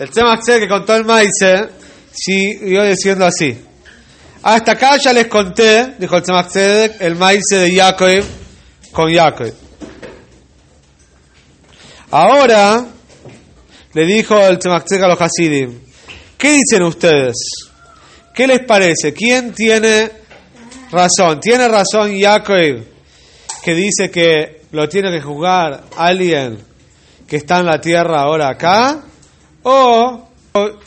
El Tzemach que contó el maíz, siguió diciendo así. Hasta acá ya les conté, dijo el Tzemach el maíz de Jacob con Jacob. Ahora le dijo el Tzemach a los Hasidim, ¿qué dicen ustedes? ¿Qué les parece? ¿Quién tiene razón? ¿Tiene razón Jacob que dice que lo tiene que juzgar alguien que está en la tierra ahora acá? ¿O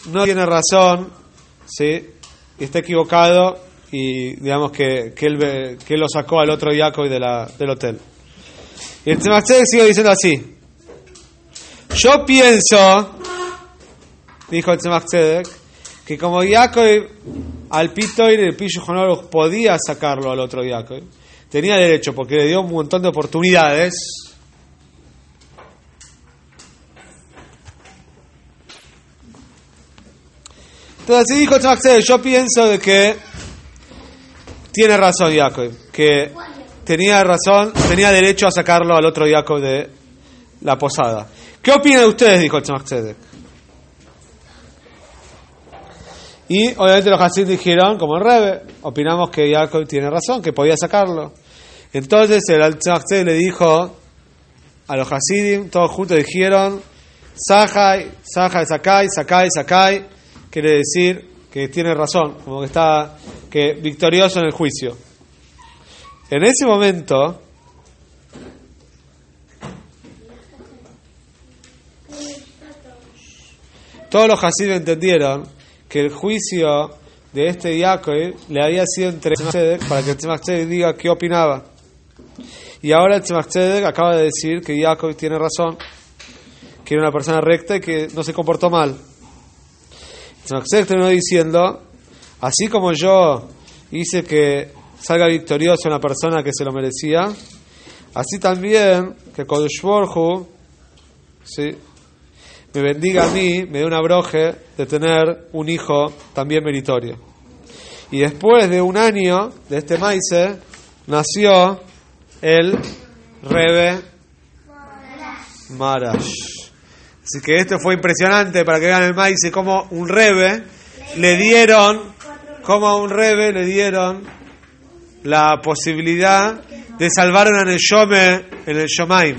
no tiene razón, ¿sí? Está equivocado y digamos que, que, él, que lo sacó al otro Jacob de la, del hotel. Y el Tzemach Tzedek sigue diciendo así. Yo pienso, dijo el Tzemach Tzedek, que como Jacob al Pitoir el Pillo podía sacarlo al otro Jacob, tenía derecho porque le dio un montón de oportunidades. Entonces así dijo Tzedek, yo pienso de que tiene razón Jacob, que tenía razón, tenía derecho a sacarlo al otro Jacob de la posada. ¿Qué opinan de ustedes? dijo Tzedek. Y obviamente los Hasid dijeron, como el Rebe, opinamos que Jacob tiene razón, que podía sacarlo. Entonces el Tzedek le dijo a los Hasidim, todos juntos dijeron, Sahai, Sahai, Sakai, Sakai, Sakai, quiere decir que tiene razón, como que está que victorioso en el juicio. En ese momento, todos los Hasidim entendieron que el juicio de este Jacob le había sido entre Tzemach Tzedek para que el Tzemach diga qué opinaba. Y ahora el Tzemach acaba de decir que Jacob tiene razón, que era una persona recta y que no se comportó mal. Tzedek terminó diciendo, así como yo hice que salga victorioso una persona que se lo merecía, así también que Kodesh Baruj Hu, ¿sí? me bendiga a mí, me dé una broje de tener un hijo también meritorio. Y después de un año de este maíz, nació el Rebe Marash. Así que esto fue impresionante para que vean el maíz, como un Rebe le dieron, como a un Rebe le dieron la posibilidad de salvar una Neshome en el Shomaim.